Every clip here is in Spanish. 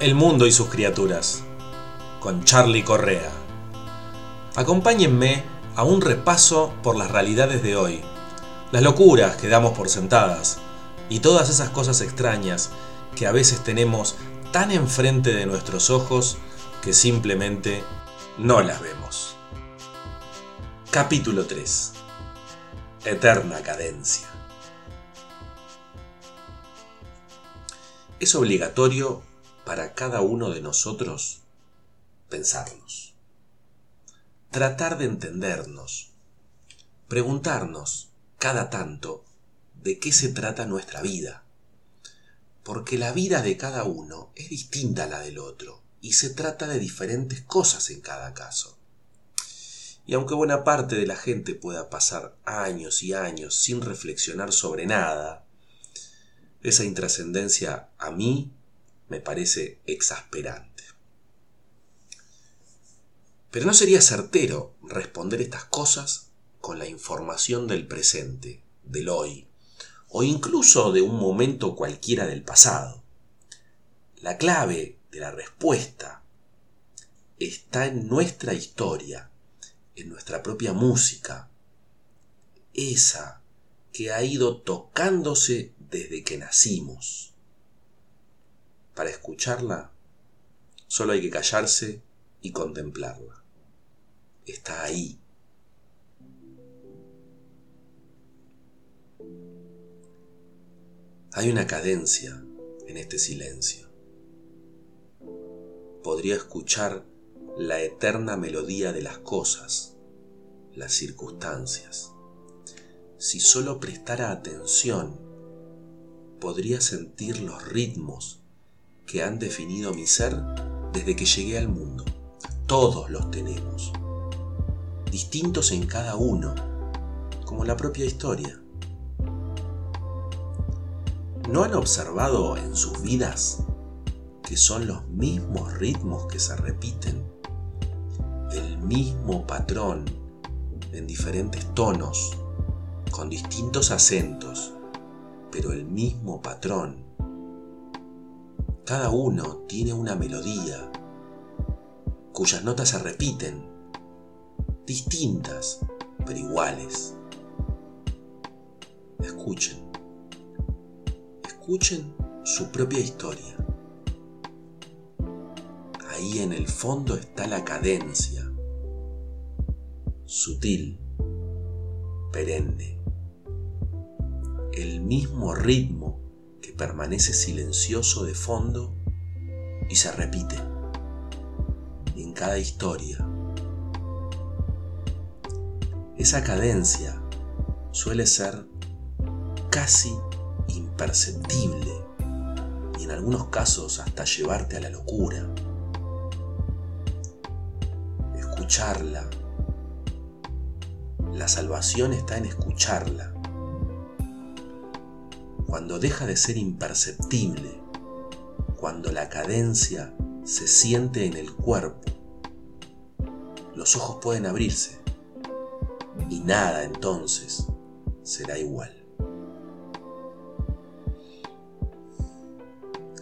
El mundo y sus criaturas, con Charlie Correa. Acompáñenme a un repaso por las realidades de hoy, las locuras que damos por sentadas y todas esas cosas extrañas que a veces tenemos tan enfrente de nuestros ojos que simplemente no las vemos. Capítulo 3. Eterna cadencia. Es obligatorio para cada uno de nosotros pensarnos, tratar de entendernos, preguntarnos cada tanto de qué se trata nuestra vida, porque la vida de cada uno es distinta a la del otro y se trata de diferentes cosas en cada caso. Y aunque buena parte de la gente pueda pasar años y años sin reflexionar sobre nada, esa intrascendencia a mí me parece exasperante. Pero no sería certero responder estas cosas con la información del presente, del hoy, o incluso de un momento cualquiera del pasado. La clave de la respuesta está en nuestra historia, en nuestra propia música, esa que ha ido tocándose desde que nacimos. Para escucharla, solo hay que callarse y contemplarla. Está ahí. Hay una cadencia en este silencio. Podría escuchar la eterna melodía de las cosas, las circunstancias. Si solo prestara atención podría sentir los ritmos que han definido mi ser desde que llegué al mundo. Todos los tenemos, distintos en cada uno, como la propia historia. ¿No han observado en sus vidas que son los mismos ritmos que se repiten? El mismo patrón en diferentes tonos, con distintos acentos pero el mismo patrón. Cada uno tiene una melodía cuyas notas se repiten, distintas, pero iguales. Escuchen, escuchen su propia historia. Ahí en el fondo está la cadencia, sutil, perenne el mismo ritmo que permanece silencioso de fondo y se repite en cada historia. Esa cadencia suele ser casi imperceptible y en algunos casos hasta llevarte a la locura. Escucharla. La salvación está en escucharla cuando deja de ser imperceptible, cuando la cadencia se siente en el cuerpo, los ojos pueden abrirse y nada entonces será igual.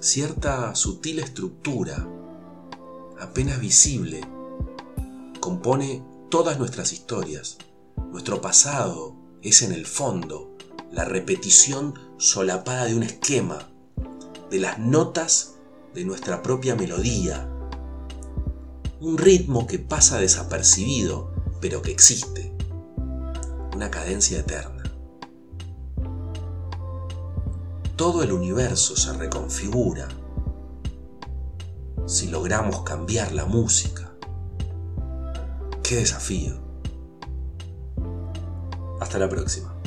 Cierta sutil estructura, apenas visible, compone todas nuestras historias. Nuestro pasado es en el fondo la repetición solapada de un esquema, de las notas de nuestra propia melodía, un ritmo que pasa desapercibido, pero que existe, una cadencia eterna. Todo el universo se reconfigura si logramos cambiar la música. ¡Qué desafío! Hasta la próxima.